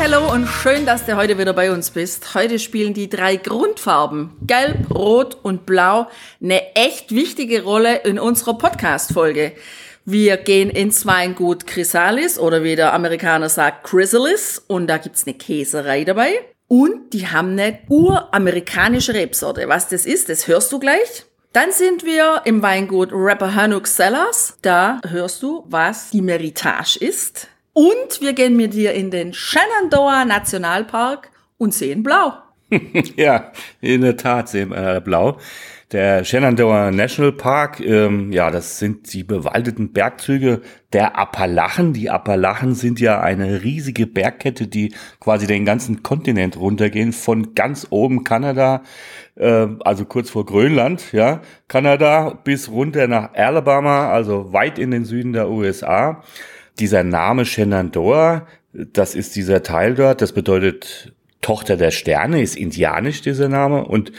Hi, hello und schön, dass du heute wieder bei uns bist. Heute spielen die drei Grundfarben Gelb, Rot und Blau eine echt wichtige Rolle in unserer Podcast-Folge. Wir gehen ins Weingut Chrysalis oder wie der Amerikaner sagt Chrysalis und da gibt's eine Käserei dabei. Und die haben eine uramerikanische Rebsorte. Was das ist, das hörst du gleich. Dann sind wir im Weingut Rappahannock Cellars. Da hörst du, was die Meritage ist. Und wir gehen mit dir in den Shenandoah Nationalpark und sehen blau. ja, in der Tat sehen wir äh, blau. Der Shenandoah National Park, ähm, ja, das sind die bewaldeten Bergzüge der Appalachen. Die Appalachen sind ja eine riesige Bergkette, die quasi den ganzen Kontinent runtergehen, von ganz oben Kanada, äh, also kurz vor Grönland, ja, Kanada, bis runter nach Alabama, also weit in den Süden der USA. Dieser Name Shenandoah, das ist dieser Teil dort, das bedeutet Tochter der Sterne, ist indianisch dieser Name und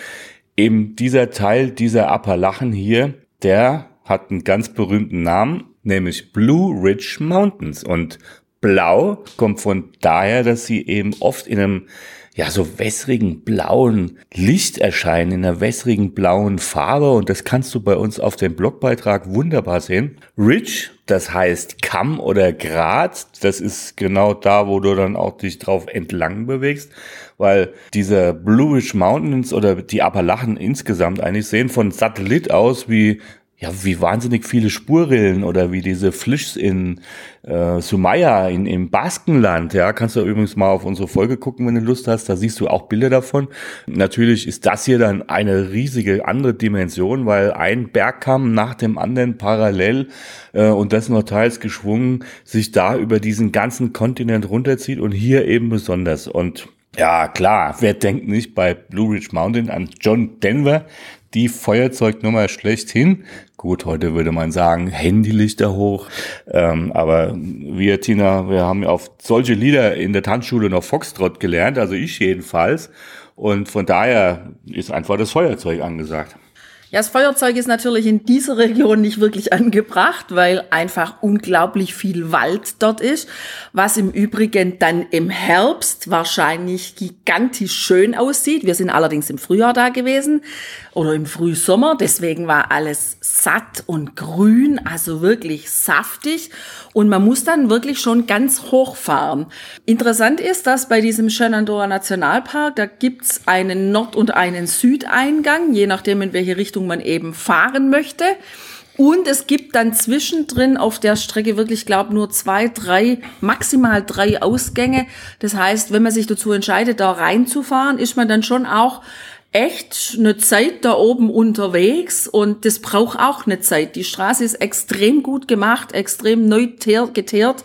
eben dieser Teil dieser Appalachen hier, der hat einen ganz berühmten Namen, nämlich Blue Ridge Mountains. Und blau kommt von daher, dass sie eben oft in einem ja, so wässrigen blauen Licht erscheinen, in einer wässrigen blauen Farbe. Und das kannst du bei uns auf dem Blogbeitrag wunderbar sehen. Ridge, das heißt Kamm oder Grat. Das ist genau da, wo du dann auch dich drauf entlang bewegst. Weil diese Bluish Mountains oder die Appalachen insgesamt eigentlich sehen von Satellit aus wie ja, wie wahnsinnig viele Spurrillen oder wie diese Flischs in äh, Sumaya in, im Baskenland. Ja, kannst du übrigens mal auf unsere Folge gucken, wenn du Lust hast. Da siehst du auch Bilder davon. Natürlich ist das hier dann eine riesige andere Dimension, weil ein Bergkamm nach dem anderen parallel äh, und das nur teils geschwungen sich da über diesen ganzen Kontinent runterzieht und hier eben besonders. Und ja, klar, wer denkt nicht bei Blue Ridge Mountain an John Denver, die Feuerzeugnummer schlechthin. Gut, heute würde man sagen, Handylichter hoch. Ähm, aber wir, Tina, wir haben auf solche Lieder in der Tanzschule noch Foxtrot gelernt, also ich jedenfalls. Und von daher ist einfach das Feuerzeug angesagt. Ja, das Feuerzeug ist natürlich in dieser Region nicht wirklich angebracht, weil einfach unglaublich viel Wald dort ist, was im Übrigen dann im Herbst wahrscheinlich gigantisch schön aussieht. Wir sind allerdings im Frühjahr da gewesen oder im Frühsommer, deswegen war alles satt und grün, also wirklich saftig und man muss dann wirklich schon ganz hoch fahren. Interessant ist, dass bei diesem Shenandoah Nationalpark, da gibt's einen Nord- und einen Südeingang, je nachdem in welche Richtung Richtung man eben fahren möchte. Und es gibt dann zwischendrin auf der Strecke wirklich, glaube nur zwei, drei, maximal drei Ausgänge. Das heißt, wenn man sich dazu entscheidet, da reinzufahren, ist man dann schon auch echt eine Zeit da oben unterwegs und das braucht auch eine Zeit. Die Straße ist extrem gut gemacht, extrem neu geteert,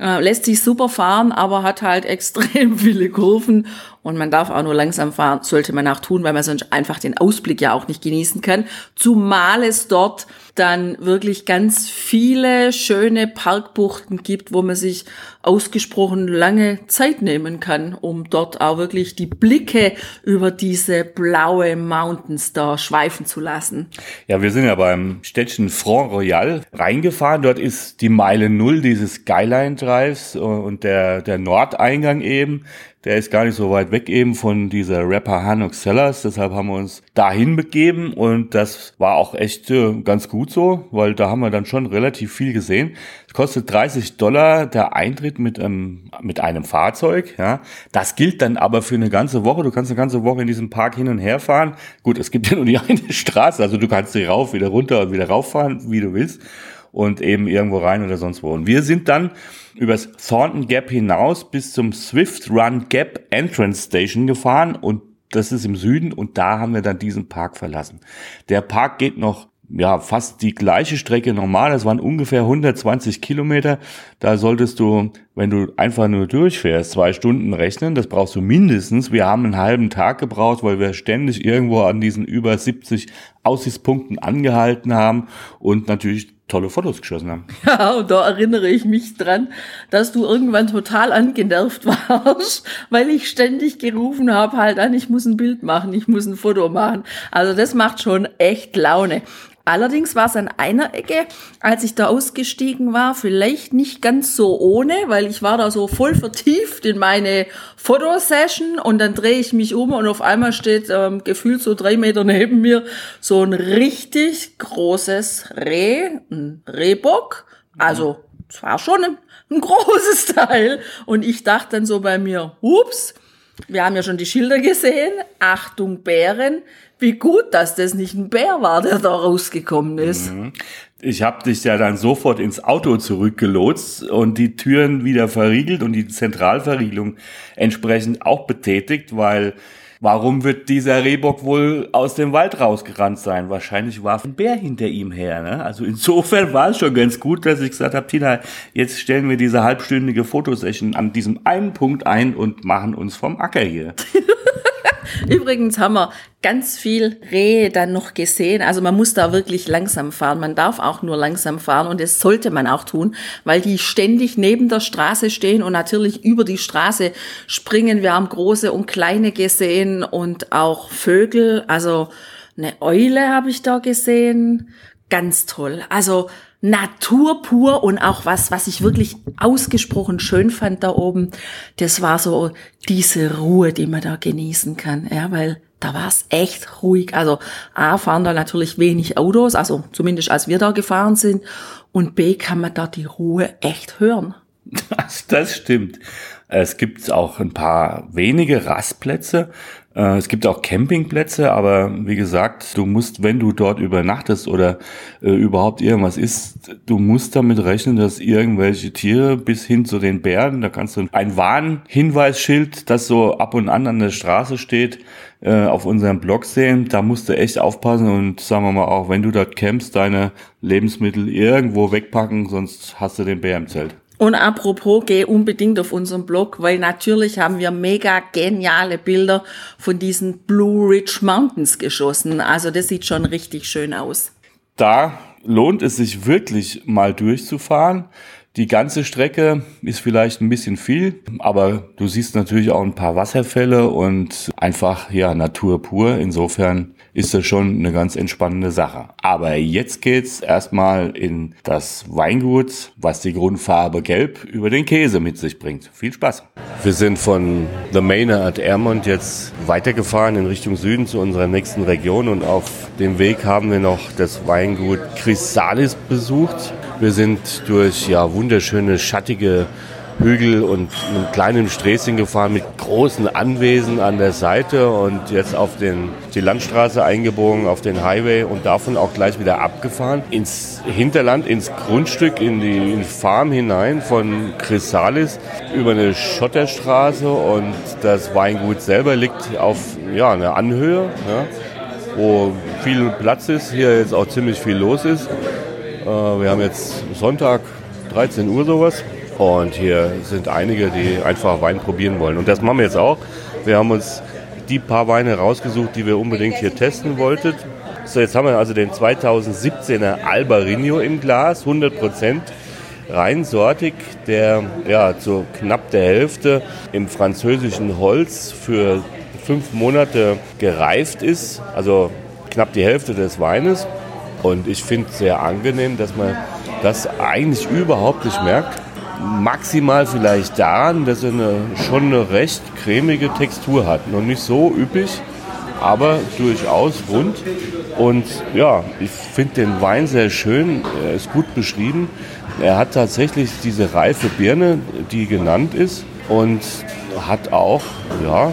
äh, lässt sich super fahren, aber hat halt extrem viele Kurven und man darf auch nur langsam fahren, sollte man auch tun, weil man sonst einfach den Ausblick ja auch nicht genießen kann. Zumal es dort dann wirklich ganz viele schöne Parkbuchten gibt, wo man sich ausgesprochen lange Zeit nehmen kann, um dort auch wirklich die Blicke über diese blaue Mountains da schweifen zu lassen. Ja, wir sind ja beim Städtchen Front Royal reingefahren. Dort ist die Meile Null dieses Skyline Drives und der, der Nordeingang eben. Der ist gar nicht so weit weg eben von dieser Rapper Hanok Sellers. Deshalb haben wir uns dahin begeben und das war auch echt äh, ganz gut so, weil da haben wir dann schon relativ viel gesehen. Es kostet 30 Dollar der Eintritt mit, einem mit einem Fahrzeug. Ja. Das gilt dann aber für eine ganze Woche. Du kannst eine ganze Woche in diesem Park hin und her fahren. Gut, es gibt ja nur die eine Straße, also du kannst hier rauf, wieder runter und wieder rauffahren, wie du willst und eben irgendwo rein oder sonst wo. Und wir sind dann übers Thornton Gap hinaus bis zum Swift Run Gap Entrance Station gefahren und das ist im Süden und da haben wir dann diesen Park verlassen. Der Park geht noch ja fast die gleiche Strecke normal. Das waren ungefähr 120 Kilometer. Da solltest du, wenn du einfach nur durchfährst, zwei Stunden rechnen. Das brauchst du mindestens. Wir haben einen halben Tag gebraucht, weil wir ständig irgendwo an diesen über 70 Aussichtspunkten angehalten haben und natürlich tolle Fotos geschossen haben. Ja, und da erinnere ich mich dran, dass du irgendwann total angenervt warst, weil ich ständig gerufen habe, halt an, ich muss ein Bild machen, ich muss ein Foto machen. Also das macht schon echt Laune. Allerdings war es an einer Ecke, als ich da ausgestiegen war, vielleicht nicht ganz so ohne, weil ich war da so voll vertieft in meine Fotosession und dann drehe ich mich um und auf einmal steht ähm, gefühlt so drei Meter neben mir so ein richtig großes Reh, ein Rehbock. Also es war schon ein, ein großes Teil und ich dachte dann so bei mir, ups, wir haben ja schon die Schilder gesehen, Achtung Bären, wie gut, dass das nicht ein Bär war, der da rausgekommen ist. Mhm. Ich habe dich ja dann sofort ins Auto zurückgelotst und die Türen wieder verriegelt und die Zentralverriegelung entsprechend auch betätigt, weil warum wird dieser Rehbock wohl aus dem Wald rausgerannt sein? Wahrscheinlich war ein Bär hinter ihm her. Ne? Also insofern war es schon ganz gut, dass ich gesagt habe, Tina, jetzt stellen wir diese halbstündige Fotosession an diesem einen Punkt ein und machen uns vom Acker hier. Übrigens haben wir ganz viel Rehe dann noch gesehen. Also man muss da wirklich langsam fahren. Man darf auch nur langsam fahren und das sollte man auch tun, weil die ständig neben der Straße stehen und natürlich über die Straße springen. Wir haben große und kleine gesehen und auch Vögel. Also eine Eule habe ich da gesehen. Ganz toll. Also Natur pur und auch was, was ich wirklich ausgesprochen schön fand da oben, das war so diese Ruhe, die man da genießen kann, ja, weil da war es echt ruhig. Also A, fahren da natürlich wenig Autos, also zumindest als wir da gefahren sind, und B, kann man da die Ruhe echt hören. Das, das stimmt. Es gibt auch ein paar wenige Rastplätze, es gibt auch Campingplätze, aber wie gesagt, du musst, wenn du dort übernachtest oder äh, überhaupt irgendwas isst, du musst damit rechnen, dass irgendwelche Tiere bis hin zu den Bären, da kannst du ein Warnhinweisschild, das so ab und an an der Straße steht, äh, auf unserem Blog sehen. Da musst du echt aufpassen und sagen wir mal auch, wenn du dort campst, deine Lebensmittel irgendwo wegpacken, sonst hast du den Bär im Zelt. Und apropos, geh unbedingt auf unseren Blog, weil natürlich haben wir mega geniale Bilder von diesen Blue Ridge Mountains geschossen. Also das sieht schon richtig schön aus. Da lohnt es sich wirklich mal durchzufahren. Die ganze Strecke ist vielleicht ein bisschen viel, aber du siehst natürlich auch ein paar Wasserfälle und einfach ja Natur pur. Insofern ist das schon eine ganz entspannende Sache. Aber jetzt geht's erstmal in das Weingut, was die Grundfarbe Gelb über den Käse mit sich bringt. Viel Spaß. Wir sind von The Manor at Ermont jetzt weitergefahren in Richtung Süden zu unserer nächsten Region und auf dem Weg haben wir noch das Weingut Chrysalis besucht. Wir sind durch ja wunderschöne schattige Hügel und einem kleinen Sträßchen gefahren mit großen Anwesen an der Seite und jetzt auf den, die Landstraße eingebogen, auf den Highway und davon auch gleich wieder abgefahren ins Hinterland, ins Grundstück, in die, in Farm hinein von Chrysalis über eine Schotterstraße und das Weingut selber liegt auf ja, einer Anhöhe, ja, wo viel Platz ist, hier jetzt auch ziemlich viel los ist. Äh, wir haben jetzt Sonntag, 13 Uhr sowas. Und hier sind einige, die einfach Wein probieren wollen. Und das machen wir jetzt auch. Wir haben uns die paar Weine rausgesucht, die wir unbedingt hier testen wollten. So, jetzt haben wir also den 2017er Albarino im Glas, 100 Prozent reinsortig, der ja zu knapp der Hälfte im französischen Holz für fünf Monate gereift ist, also knapp die Hälfte des Weines. Und ich finde es sehr angenehm, dass man das eigentlich überhaupt nicht merkt maximal vielleicht daran, dass er eine, schon eine recht cremige Textur hat. Noch nicht so üppig, aber durchaus rund. Und ja, ich finde den Wein sehr schön. Er ist gut beschrieben. Er hat tatsächlich diese reife Birne, die genannt ist. Und hat auch, ja,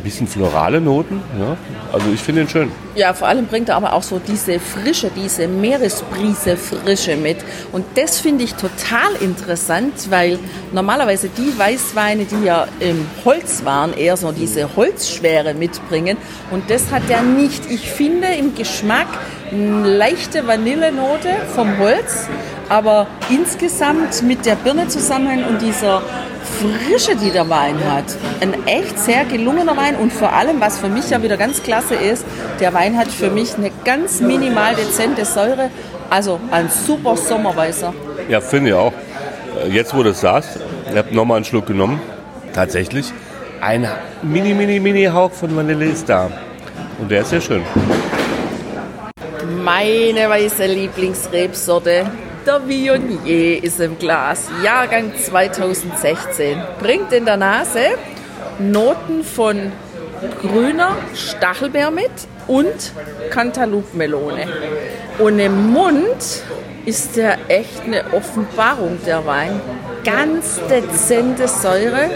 ein bisschen florale Noten. Ja. Also ich finde ihn schön. Ja, vor allem bringt er aber auch so diese Frische, diese Meeresbrise Frische mit. Und das finde ich total interessant, weil normalerweise die Weißweine, die ja im Holz waren, eher so diese Holzschwere mitbringen. Und das hat er nicht. Ich finde im Geschmack eine leichte Vanillenote vom Holz, aber insgesamt mit der Birne zusammen und dieser Frische, die der Wein hat. Ein echt sehr gelungener Wein und vor allem, was für mich ja wieder ganz klasse ist, der Wein hat für mich eine ganz minimal dezente Säure. Also ein super Sommerweißer. Ja, finde ich auch. Äh, jetzt, wo du es sagst, ich habe nochmal einen Schluck genommen. Tatsächlich, ein mini, mini, mini Hauch von Vanille ist da. Und der ist sehr schön. Meine weiße Lieblingsrebsorte der Viognier ist im Glas, Jahrgang 2016. Bringt in der Nase Noten von grüner Stachelbeer mit und Cantaloupe-Melone. Und im Mund ist der echt eine Offenbarung, der Wein. Ganz dezente Säure,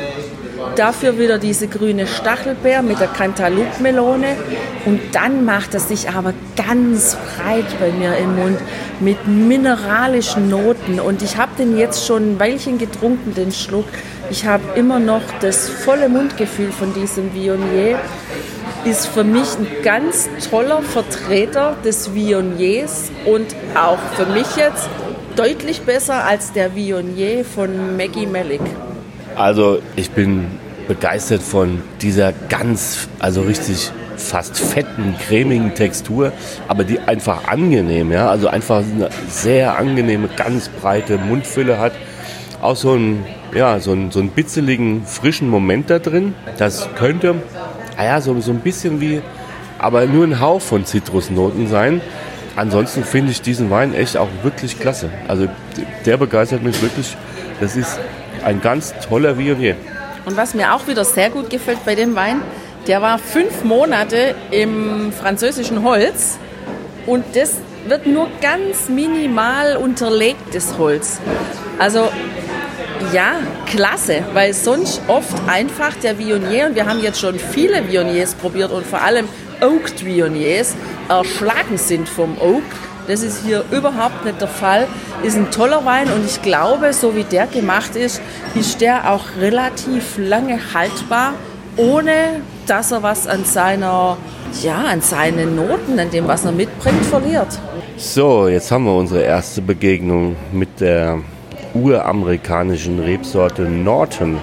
Dafür wieder diese grüne Stachelbeer mit der Cantaloupe-Melone. Und dann macht es sich aber ganz breit bei mir im Mund mit mineralischen Noten. Und ich habe den jetzt schon ein Weilchen getrunken, den Schluck. Ich habe immer noch das volle Mundgefühl von diesem Viognier. Ist für mich ein ganz toller Vertreter des Viogniers und auch für mich jetzt deutlich besser als der Viognier von Maggie Malik. Also ich bin begeistert von dieser ganz, also richtig fast fetten, cremigen Textur, aber die einfach angenehm, ja, also einfach eine sehr angenehme, ganz breite Mundfülle hat. Auch so ein, ja, so ein, so einen bitzeligen, frischen Moment da drin. Das könnte, naja, so, so ein bisschen wie, aber nur ein Hauch von Zitrusnoten sein. Ansonsten finde ich diesen Wein echt auch wirklich klasse. Also der begeistert mich wirklich. Das ist ein ganz toller Viognier. Und was mir auch wieder sehr gut gefällt bei dem Wein, der war fünf Monate im französischen Holz und das wird nur ganz minimal unterlegtes Holz. Also ja, klasse, weil sonst oft einfach der Viognier, und wir haben jetzt schon viele Viogniers probiert und vor allem Oaked Viogniers, erschlagen sind vom Oak. Das ist hier überhaupt nicht der Fall. Ist ein toller Wein und ich glaube, so wie der gemacht ist, ist der auch relativ lange haltbar, ohne dass er was an seiner, ja, an seinen Noten, an dem, was er mitbringt, verliert. So, jetzt haben wir unsere erste Begegnung mit der uramerikanischen Rebsorte Norton.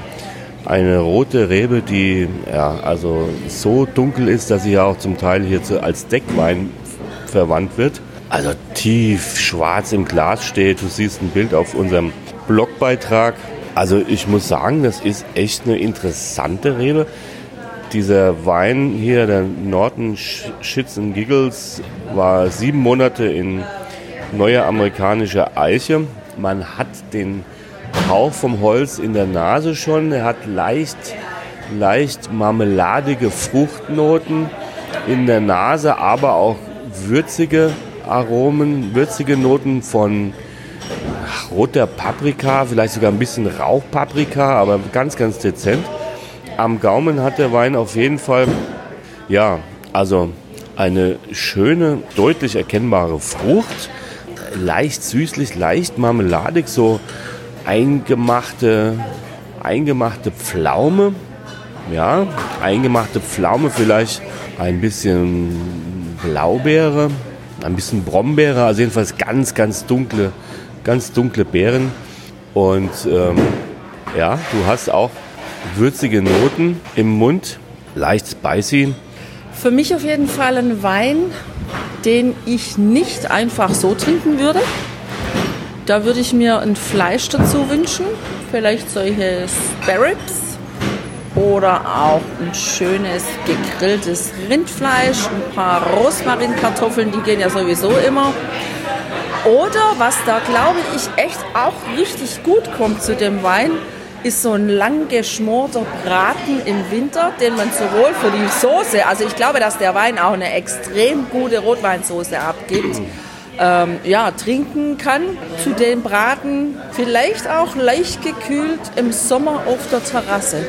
Eine rote Rebe, die ja, also so dunkel ist, dass sie ja auch zum Teil hier als Deckwein verwandt wird also tief schwarz im Glas steht. Du siehst ein Bild auf unserem Blogbeitrag. Also ich muss sagen, das ist echt eine interessante Rebe. Dieser Wein hier, der Norton Shits and Giggles, war sieben Monate in neuer amerikanischer Eiche. Man hat den Hauch vom Holz in der Nase schon. Er hat leicht, leicht marmeladige Fruchtnoten in der Nase, aber auch würzige Aromen, würzige Noten von roter Paprika, vielleicht sogar ein bisschen Rauchpaprika, aber ganz, ganz dezent. Am Gaumen hat der Wein auf jeden Fall, ja, also eine schöne, deutlich erkennbare Frucht. Leicht süßlich, leicht marmeladig, so eingemachte, eingemachte Pflaume. Ja, eingemachte Pflaume, vielleicht ein bisschen Blaubeere, ein bisschen Brombeere, also jedenfalls ganz, ganz dunkle, ganz dunkle Beeren. Und ähm, ja, du hast auch würzige Noten im Mund, leicht spicy. Für mich auf jeden Fall ein Wein, den ich nicht einfach so trinken würde. Da würde ich mir ein Fleisch dazu wünschen, vielleicht solche Sparrows oder auch ein schönes gegrilltes Rindfleisch, ein paar Rosmarinkartoffeln, die gehen ja sowieso immer. Oder was da glaube ich echt auch richtig gut kommt zu dem Wein, ist so ein lang geschmorter Braten im Winter, den man sowohl für die Soße, also ich glaube, dass der Wein auch eine extrem gute Rotweinsoße abgibt, ähm, ja, trinken kann zu dem Braten, vielleicht auch leicht gekühlt im Sommer auf der Terrasse.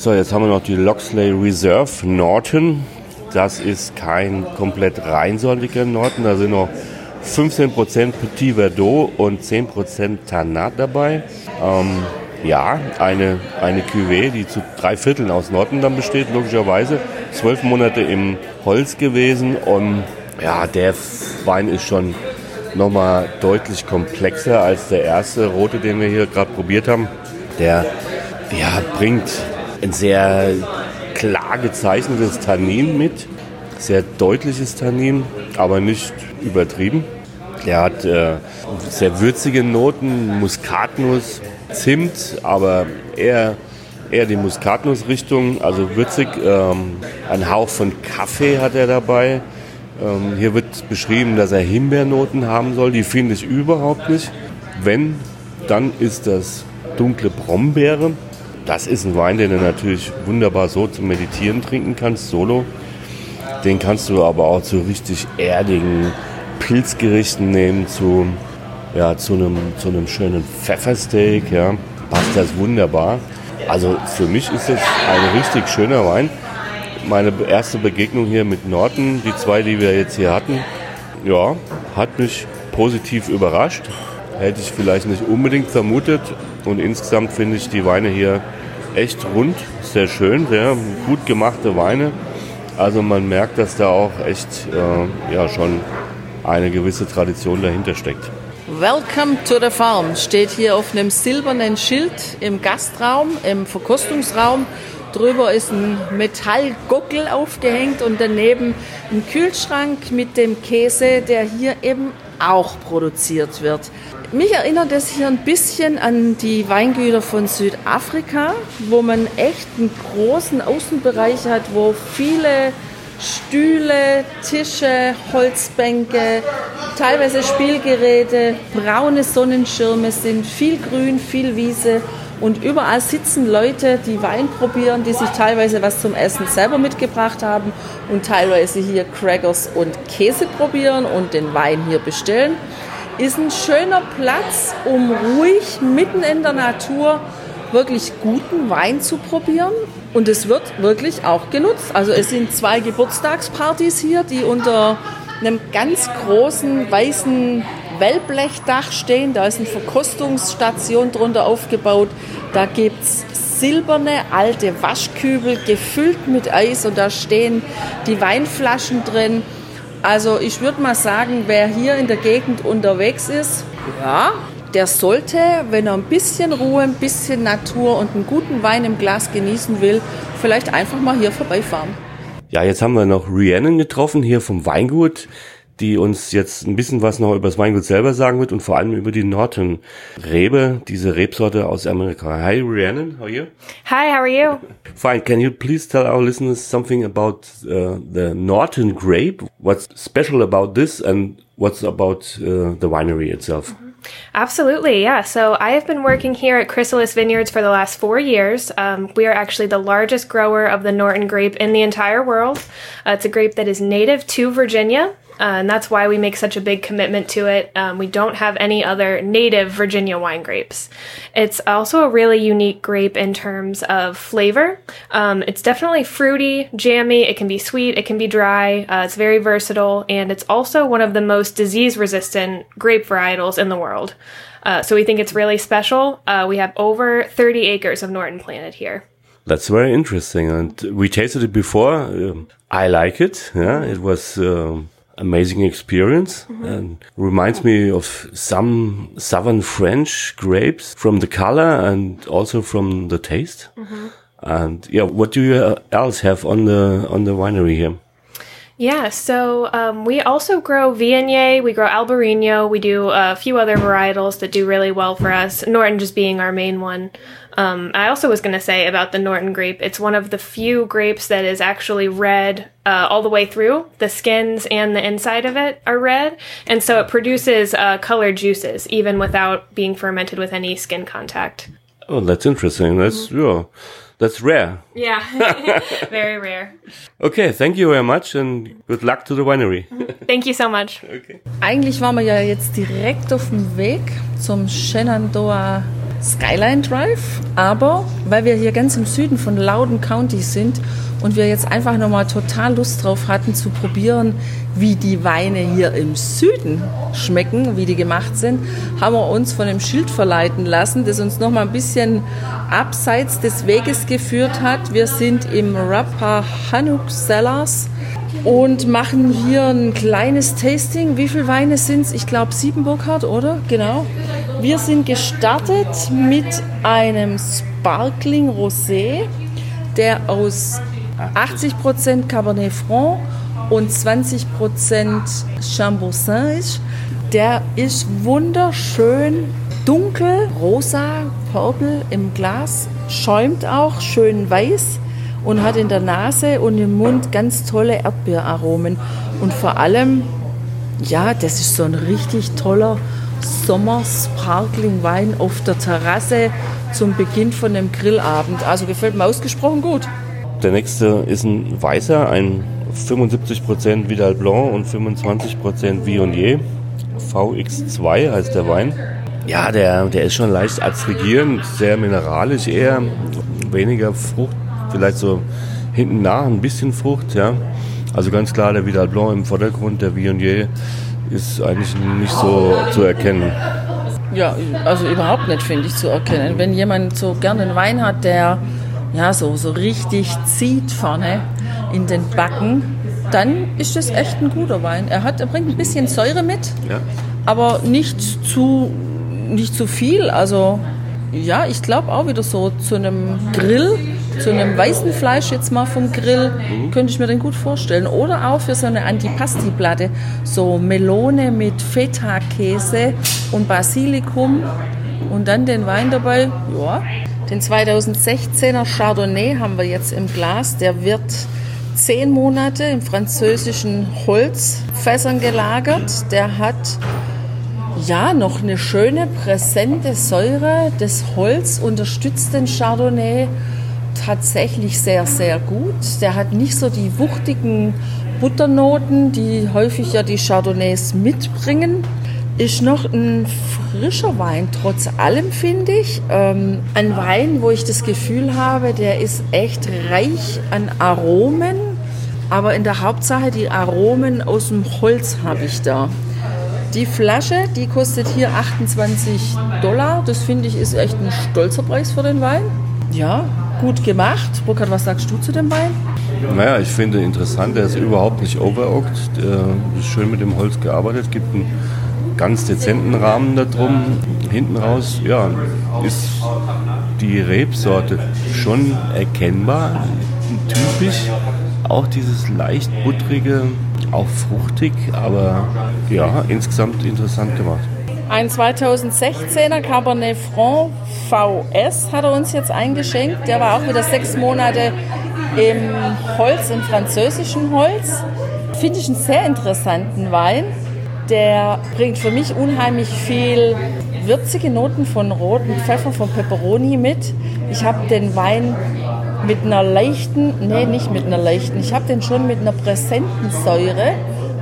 So, jetzt haben wir noch die Loxley Reserve Norton. Das ist kein komplett reinsortiger Norton. Da sind noch 15% Petit Verdot und 10% Tannat dabei. Ähm, ja, eine, eine Cuvée, die zu drei Vierteln aus Norton dann besteht, logischerweise. Zwölf Monate im Holz gewesen und ja, der Wein ist schon nochmal deutlich komplexer als der erste rote, den wir hier gerade probiert haben. Der ja, bringt ein sehr klar gezeichnetes Tannin mit, sehr deutliches Tannin, aber nicht übertrieben. Der hat äh, sehr würzige Noten, Muskatnuss, Zimt, aber eher, eher die Muskatnuss-Richtung, also würzig. Ähm, ein Hauch von Kaffee hat er dabei. Ähm, hier wird beschrieben, dass er Himbeernoten haben soll. Die finde ich überhaupt nicht. Wenn, dann ist das dunkle Brombeere. Das ist ein Wein, den du natürlich wunderbar so zum Meditieren trinken kannst, solo. Den kannst du aber auch zu richtig erdigen Pilzgerichten nehmen, zu, ja, zu, einem, zu einem schönen Pfeffersteak. Ja. Passt das wunderbar. Also für mich ist das ein richtig schöner Wein. Meine erste Begegnung hier mit Norton, die zwei, die wir jetzt hier hatten, ja, hat mich positiv überrascht. Hätte ich vielleicht nicht unbedingt vermutet. Und insgesamt finde ich die Weine hier echt rund, sehr schön, sehr gut gemachte Weine. Also man merkt, dass da auch echt äh, ja, schon eine gewisse Tradition dahinter steckt. Welcome to the farm steht hier auf einem silbernen Schild im Gastraum, im Verkostungsraum. Drüber ist ein Metallgockel aufgehängt und daneben ein Kühlschrank mit dem Käse, der hier eben auch produziert wird. Mich erinnert es hier ein bisschen an die Weingüter von Südafrika, wo man echt einen großen Außenbereich hat, wo viele Stühle, Tische, Holzbänke, teilweise Spielgeräte, braune Sonnenschirme sind, viel Grün, viel Wiese und überall sitzen Leute, die Wein probieren, die sich teilweise was zum Essen selber mitgebracht haben und teilweise hier Crackers und Käse probieren und den Wein hier bestellen. Ist ein schöner Platz, um ruhig mitten in der Natur wirklich guten Wein zu probieren. Und es wird wirklich auch genutzt. Also es sind zwei Geburtstagspartys hier, die unter einem ganz großen weißen Wellblechdach stehen. Da ist eine Verkostungsstation drunter aufgebaut. Da gibt es silberne alte Waschkübel gefüllt mit Eis und da stehen die Weinflaschen drin. Also ich würde mal sagen, wer hier in der Gegend unterwegs ist, ja, der sollte, wenn er ein bisschen Ruhe, ein bisschen Natur und einen guten Wein im Glas genießen will, vielleicht einfach mal hier vorbeifahren. Ja, jetzt haben wir noch Rhiannon getroffen hier vom Weingut die uns jetzt ein bisschen was noch über das Weingut selber sagen wird und vor allem über die Norton Rebe, diese Rebsorte aus Amerika. Hi, Rhiannon, how are you? Hi, how are you? Fine. Can you please tell our listeners something about uh, the Norton grape? What's special about this and what's about uh, the winery itself? Mm -hmm. Absolutely, yeah. So I have been working here at Chrysalis Vineyards for the last four years. Um, we are actually the largest grower of the Norton grape in the entire world. Uh, it's a grape that is native to Virginia. Uh, and that's why we make such a big commitment to it. Um, we don't have any other native Virginia wine grapes. It's also a really unique grape in terms of flavor. Um, it's definitely fruity, jammy. It can be sweet, it can be dry. Uh, it's very versatile, and it's also one of the most disease resistant grape varietals in the world. Uh, so we think it's really special. Uh, we have over 30 acres of Norton planted here. That's very interesting, and we tasted it before. Um, I like it. Yeah, it was um, amazing experience mm -hmm. and reminds me of some southern French grapes from the color and also from the taste. Mm -hmm. And yeah, what do you else have on the on the winery here? Yeah, so um, we also grow Viognier, we grow Albarino, we do a few other varietals that do really well for us, Norton just being our main one. Um, I also was going to say about the Norton grape, it's one of the few grapes that is actually red uh, all the way through. The skins and the inside of it are red, and so it produces uh, colored juices even without being fermented with any skin contact. Oh, that's interesting. That's mm-hmm. yeah. That's rare. Yeah, very rare. Okay, thank you very much and good luck to the winery. thank you so much. Okay. Eigentlich waren wir ja jetzt direkt auf dem Weg zum Shenandoah Skyline Drive. Aber weil wir hier ganz im Süden von Loudon County sind und wir jetzt einfach nochmal total Lust drauf hatten zu probieren, wie die Weine hier im Süden schmecken, wie die gemacht sind, haben wir uns von dem Schild verleiten lassen, das uns nochmal ein bisschen abseits des Weges geführt hat. Wir sind im Rappahannock Cellars und machen hier ein kleines Tasting. Wie viele Weine sind es? Ich glaube sieben Burkhardt, oder? Genau. Wir sind gestartet mit einem Sparkling Rosé, der aus 80% Cabernet Franc und 20% Chambourcin ist. Der ist wunderschön dunkel, rosa, purple im Glas, schäumt auch schön weiß und hat in der Nase und im Mund ganz tolle Erdbeeraromen. Und vor allem, ja, das ist so ein richtig toller Sommer-Sparkling-Wein auf der Terrasse zum Beginn von dem Grillabend. Also gefällt mir ausgesprochen gut. Der nächste ist ein weißer, ein 75% Vidal Blanc und 25% Viognier. VX2 heißt der Wein. Ja, der, der ist schon leicht adstrigierend, sehr mineralisch eher, weniger Frucht, vielleicht so hinten nach ein bisschen Frucht, ja. Also ganz klar der Vidal Blanc im Vordergrund, der Viognier ist eigentlich nicht so zu erkennen. Ja, also überhaupt nicht, finde ich, zu erkennen. Wenn jemand so gerne einen Wein hat, der ja so, so richtig zieht vorne in den Backen, dann ist das echt ein guter Wein. Er, hat, er bringt ein bisschen Säure mit, Ja. aber nicht zu, nicht zu viel. Also ja, ich glaube auch wieder so zu einem Grill, zu einem weißen Fleisch jetzt mal vom Grill, könnte ich mir den gut vorstellen. Oder auch für so eine Antipasti-Platte, so Melone mit Feta-Käse und Basilikum und dann den Wein dabei. Ja, den 2016er Chardonnay haben wir jetzt im Glas. Der wird zehn Monate in französischen Holzfässern gelagert. Der hat ja noch eine schöne, präsente Säure. Das Holz unterstützt den Chardonnay tatsächlich sehr, sehr gut. Der hat nicht so die wuchtigen Butternoten, die häufig ja die Chardonnays mitbringen. Ist noch ein frischer Wein, trotz allem finde ich. Ähm, ein Wein, wo ich das Gefühl habe, der ist echt reich an Aromen, aber in der Hauptsache die Aromen aus dem Holz habe ich da. Die Flasche, die kostet hier 28 Dollar. Das finde ich ist echt ein stolzer Preis für den Wein. Ja, gut gemacht. Burkhard, was sagst du zu dem Wein? Naja, ich finde interessant, der ist überhaupt nicht overoakt, äh, ist schön mit dem Holz gearbeitet, gibt einen ganz dezenten Rahmen da drum. Hinten raus, ja, ist die Rebsorte schon erkennbar, typisch. Auch dieses leicht buttrige, auch fruchtig, aber ja, insgesamt interessant gemacht. Ein 2016er Cabernet Franc VS hat er uns jetzt eingeschenkt. Der war auch wieder sechs Monate im Holz, im französischen Holz. Finde ich einen sehr interessanten Wein. Der bringt für mich unheimlich viel würzige Noten von rotem Pfeffer, von Peperoni mit. Ich habe den Wein mit einer leichten, nee, nicht mit einer leichten, ich habe den schon mit einer präsenten Säure,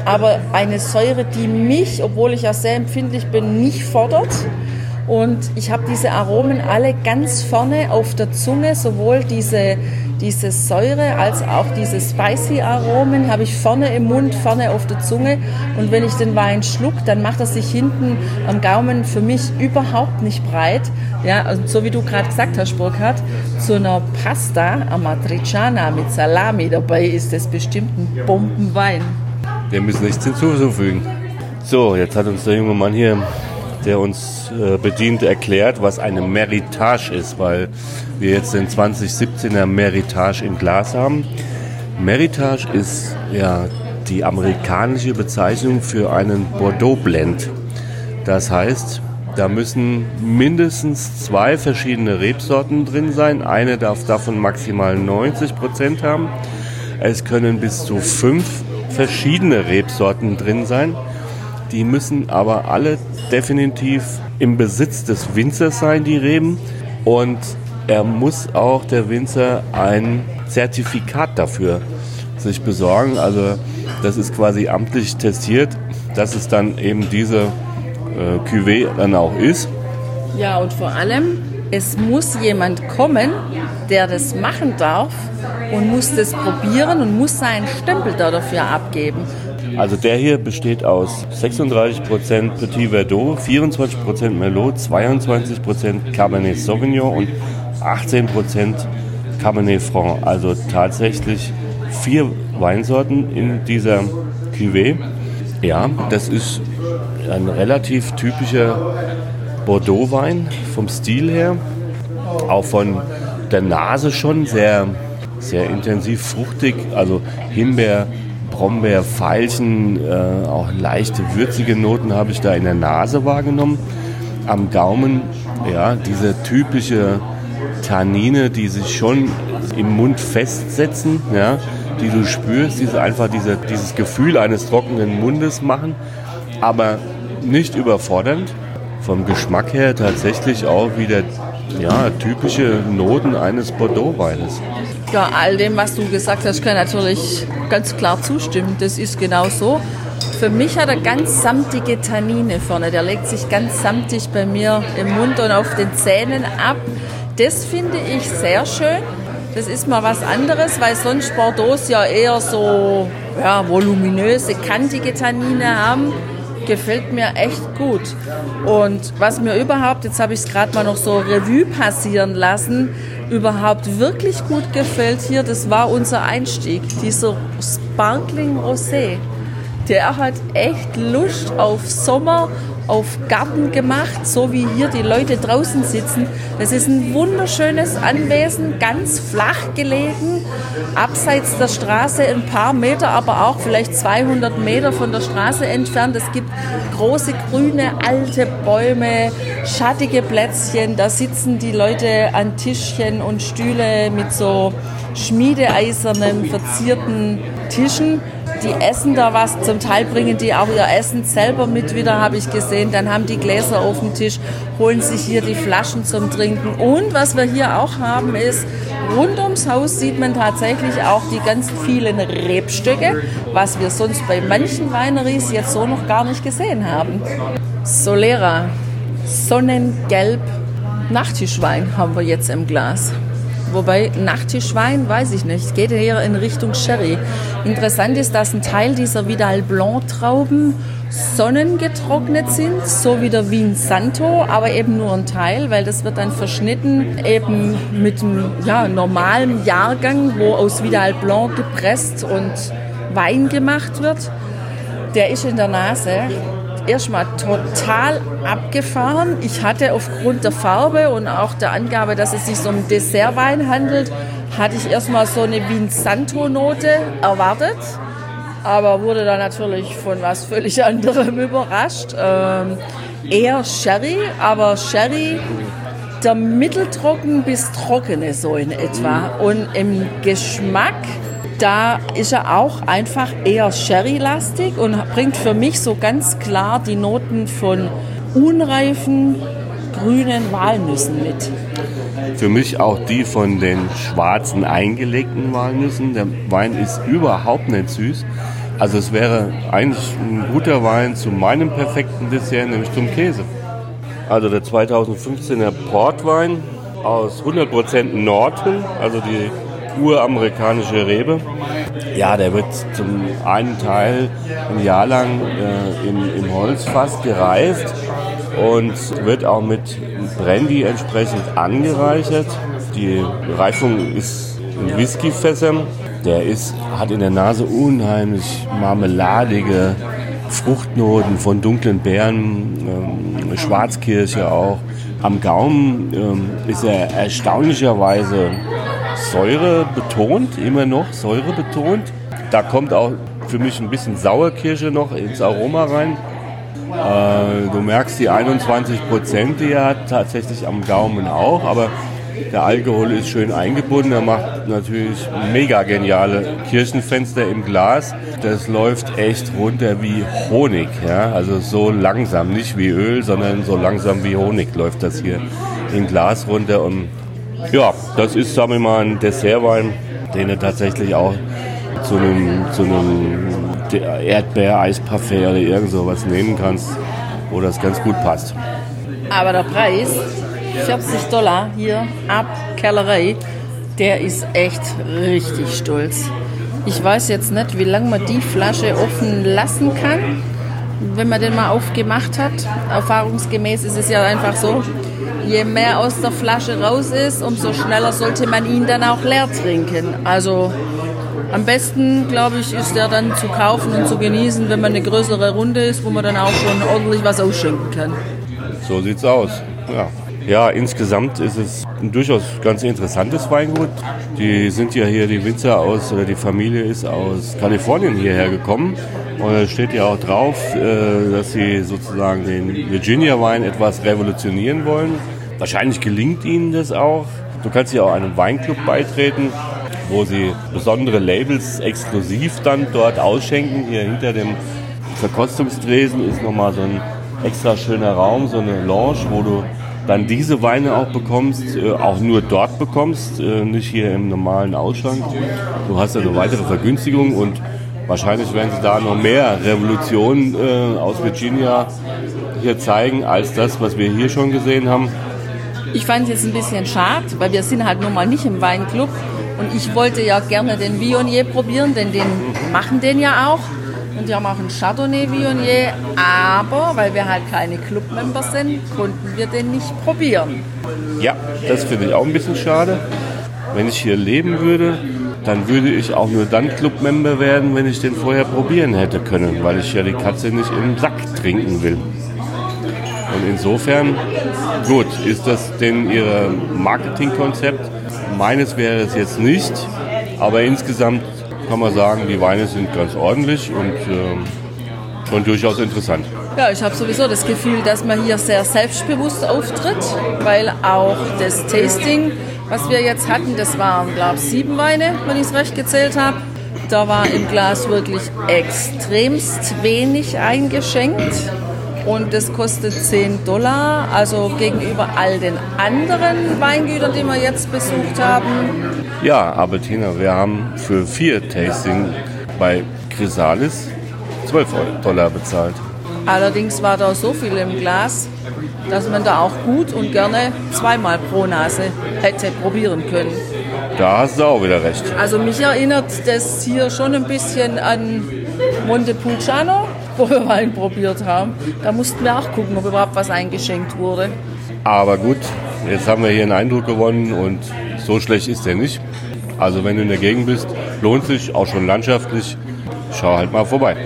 aber eine Säure, die mich, obwohl ich ja sehr empfindlich bin, nicht fordert. Und ich habe diese Aromen alle ganz vorne auf der Zunge, sowohl diese, diese Säure als auch diese spicy Aromen habe ich vorne im Mund, vorne auf der Zunge. Und wenn ich den Wein schluck, dann macht er sich hinten am Gaumen für mich überhaupt nicht breit. Ja, also so wie du gerade gesagt hast, Burkhard, zu einer Pasta Amatriciana mit Salami dabei ist das bestimmt ein Bombenwein. Wir müssen nichts hinzufügen. So, jetzt hat uns der junge Mann hier, der uns äh, bedient, erklärt, was eine Meritage ist, weil wir jetzt den 2017er Meritage im Glas haben. Meritage ist ja die amerikanische Bezeichnung für einen Bordeaux Blend. Das heißt, da müssen mindestens zwei verschiedene Rebsorten drin sein. Eine darf davon maximal 90 Prozent haben. Es können bis zu fünf verschiedene Rebsorten drin sein. Die müssen aber alle definitiv im Besitz des Winzers sein, die Reben. Und er muss auch, der Winzer, ein Zertifikat dafür sich besorgen. Also das ist quasi amtlich testiert, dass es dann eben diese äh, Cuvée dann auch ist. Ja, und vor allem, es muss jemand kommen, der das machen darf und muss das probieren und muss seinen Stempel da dafür abgeben. Also der hier besteht aus 36% Petit Verdot, 24% Merlot, 22% Cabernet Sauvignon und 18% Cabernet Franc. Also tatsächlich vier Weinsorten in dieser Cuvée. Ja, das ist ein relativ typischer Bordeaux-Wein vom Stil her. Auch von der Nase schon sehr, sehr intensiv fruchtig. Also Himbeer, Brombeer, Veilchen, äh, auch leichte würzige Noten habe ich da in der Nase wahrgenommen. Am Gaumen, ja, diese typische Tannine, die sich schon im Mund festsetzen, ja, die du spürst, diese einfach diese, dieses Gefühl eines trockenen Mundes machen, aber nicht überfordernd. Vom Geschmack her tatsächlich auch wieder ja, typische Noten eines Bordeaux-Weines. Ja, all dem, was du gesagt hast, kann ich natürlich ganz klar zustimmen. Das ist genau so. Für mich hat er ganz samtige Tannine vorne. Der legt sich ganz samtig bei mir im Mund und auf den Zähnen ab. Das finde ich sehr schön. Das ist mal was anderes, weil sonst Bordeaux ja eher so ja, voluminöse, kantige Tannine haben. Gefällt mir echt gut. Und was mir überhaupt, jetzt habe ich es gerade mal noch so Revue passieren lassen, überhaupt wirklich gut gefällt hier, das war unser Einstieg, dieser Sparkling Rosé. Der hat echt Lust auf Sommer auf Garten gemacht, so wie hier die Leute draußen sitzen. Das ist ein wunderschönes Anwesen, ganz flach gelegen, abseits der Straße ein paar Meter, aber auch vielleicht 200 Meter von der Straße entfernt. Es gibt große grüne alte Bäume, schattige Plätzchen. Da sitzen die Leute an Tischchen und Stühle mit so schmiedeeisernen, verzierten Tischen die essen da was, zum Teil bringen die auch ihr Essen selber mit wieder, habe ich gesehen. Dann haben die Gläser auf dem Tisch, holen sich hier die Flaschen zum Trinken. Und was wir hier auch haben, ist, rund ums Haus sieht man tatsächlich auch die ganz vielen Rebstöcke, was wir sonst bei manchen Weineries jetzt so noch gar nicht gesehen haben. Solera, Sonnengelb, Nachtischwein haben wir jetzt im Glas. Wobei Nachtischwein, weiß ich nicht, geht eher in Richtung Sherry. Interessant ist, dass ein Teil dieser Vidal Blanc Trauben sonnengetrocknet sind, so wie der Wien Santo, aber eben nur ein Teil, weil das wird dann verschnitten eben mit einem ja, normalen Jahrgang, wo aus Vidal Blanc gepresst und Wein gemacht wird. Der ist in der Nase erstmal total abgefahren. Ich hatte aufgrund der Farbe und auch der Angabe, dass es sich um Dessertwein handelt, hatte ich erstmal so eine Vinsanto-Note erwartet, aber wurde dann natürlich von was völlig anderem überrascht. Ähm, eher Sherry, aber Sherry der mitteltrocken bis trockene so in etwa. Und im Geschmack da ist er auch einfach eher Sherry-lastig und bringt für mich so ganz klar die Noten von unreifen grünen Walnüssen mit. Für mich auch die von den schwarzen eingelegten Walnüssen. Der Wein ist überhaupt nicht süß. Also es wäre eigentlich ein guter Wein zu meinem perfekten Dessert, nämlich zum Käse. Also der 2015er Portwein aus 100% Norton, also die uramerikanische Rebe. Ja, der wird zum einen Teil ein Jahr lang äh, im, im Holzfass gereift und wird auch mit Brandy entsprechend angereichert. Die Reifung ist in Whiskyfässern. Der ist, hat in der Nase unheimlich marmeladige Fruchtnoten von dunklen Beeren, ähm, Schwarzkirsche auch. Am Gaumen ähm, ist er erstaunlicherweise Säure betont, immer noch Säure betont. Da kommt auch für mich ein bisschen Sauerkirsche noch ins Aroma rein. Äh, du merkst die 21 Prozent, die er hat, tatsächlich am Gaumen auch, aber der Alkohol ist schön eingebunden. Er macht natürlich mega geniale Kirchenfenster im Glas. Das läuft echt runter wie Honig. Ja? Also so langsam, nicht wie Öl, sondern so langsam wie Honig läuft das hier im Glas runter. Und ja, das ist, sagen wir mal, ein Dessertwein, den du tatsächlich auch zu einem, zu einem Erdbeer-Eisparfait oder irgend sowas nehmen kannst, wo das ganz gut passt. Aber der Preis, 40 Dollar hier ab Kellerei, der ist echt richtig stolz. Ich weiß jetzt nicht, wie lange man die Flasche offen lassen kann, wenn man den mal aufgemacht hat. Erfahrungsgemäß ist es ja einfach so, je mehr aus der Flasche raus ist, umso schneller sollte man ihn dann auch leer trinken. Also am besten, glaube ich, ist der dann zu kaufen und zu genießen, wenn man eine größere Runde ist, wo man dann auch schon ordentlich was ausschenken kann. So sieht's aus. Ja. Ja, insgesamt ist es ein durchaus ganz interessantes Weingut. Die sind ja hier, die Winzer aus, oder die Familie ist aus Kalifornien hierher gekommen. Und es steht ja auch drauf, äh, dass sie sozusagen den Virginia-Wein etwas revolutionieren wollen. Wahrscheinlich gelingt ihnen das auch. Du kannst ja auch einem Weinclub beitreten, wo sie besondere Labels exklusiv dann dort ausschenken. Hier hinter dem Verkostungstresen ist nochmal so ein extra schöner Raum, so eine Lounge, wo du dann diese Weine auch bekommst, äh, auch nur dort bekommst, äh, nicht hier im normalen Ausschank. Du hast eine weitere Vergünstigung und wahrscheinlich werden sie da noch mehr Revolutionen äh, aus Virginia hier zeigen, als das, was wir hier schon gesehen haben. Ich fand es jetzt ein bisschen schade, weil wir sind halt nun mal nicht im Weinclub und ich wollte ja gerne den Viognier probieren, denn den machen den ja auch. Und die haben auch einen Chardonnay Viognier, aber weil wir halt keine Clubmember sind, konnten wir den nicht probieren. Ja, das finde ich auch ein bisschen schade. Wenn ich hier leben würde, dann würde ich auch nur dann Clubmember werden, wenn ich den vorher probieren hätte können, weil ich ja die Katze nicht im Sack trinken will. Und insofern, gut, ist das denn Ihr Marketingkonzept? Meines wäre es jetzt nicht, aber insgesamt kann man sagen, die Weine sind ganz ordentlich und äh, schon durchaus interessant. Ja, ich habe sowieso das Gefühl, dass man hier sehr selbstbewusst auftritt, weil auch das Tasting, was wir jetzt hatten, das waren, glaube ich, sieben Weine, wenn ich es recht gezählt habe. Da war im Glas wirklich extremst wenig eingeschenkt und das kostet 10 Dollar. Also gegenüber all den anderen Weingütern, die wir jetzt besucht haben. Ja, aber Tina, wir haben für vier Tasting bei Chrysalis 12 Dollar bezahlt. Allerdings war da so viel im Glas, dass man da auch gut und gerne zweimal pro Nase hätte probieren können. Da hast du auch wieder recht. Also mich erinnert das hier schon ein bisschen an Montepulciano wo wir Wein probiert haben. Da mussten wir auch gucken, ob überhaupt was eingeschenkt wurde. Aber gut, jetzt haben wir hier einen Eindruck gewonnen und so schlecht ist der nicht. Also wenn du in der Gegend bist, lohnt sich, auch schon landschaftlich, schau halt mal vorbei.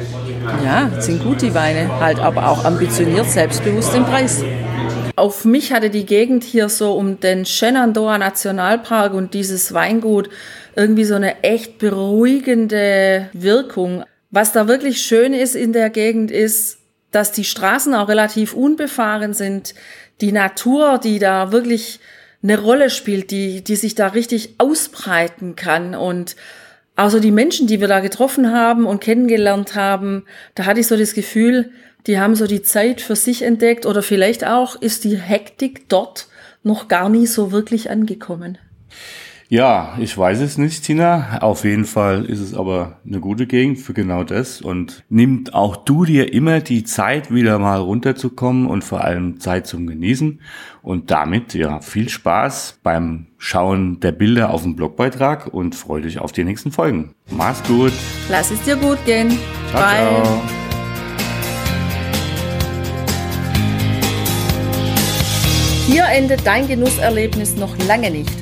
Ja, sind gut die Weine, halt aber auch ambitioniert, selbstbewusst im Preis. Auf mich hatte die Gegend hier so um den Shenandoah Nationalpark und dieses Weingut irgendwie so eine echt beruhigende Wirkung. Was da wirklich schön ist in der Gegend ist, dass die Straßen auch relativ unbefahren sind. Die Natur, die da wirklich eine Rolle spielt, die, die sich da richtig ausbreiten kann und also die Menschen, die wir da getroffen haben und kennengelernt haben, da hatte ich so das Gefühl, die haben so die Zeit für sich entdeckt oder vielleicht auch ist die Hektik dort noch gar nie so wirklich angekommen. Ja, ich weiß es nicht, Tina. Auf jeden Fall ist es aber eine gute Gegend für genau das. Und nimmt auch du dir immer die Zeit, wieder mal runterzukommen und vor allem Zeit zum Genießen. Und damit, ja, viel Spaß beim Schauen der Bilder auf dem Blogbeitrag und freu dich auf die nächsten Folgen. Mach's gut. Lass es dir gut gehen. Ciao, Bye. Ciao. Hier endet dein Genusserlebnis noch lange nicht.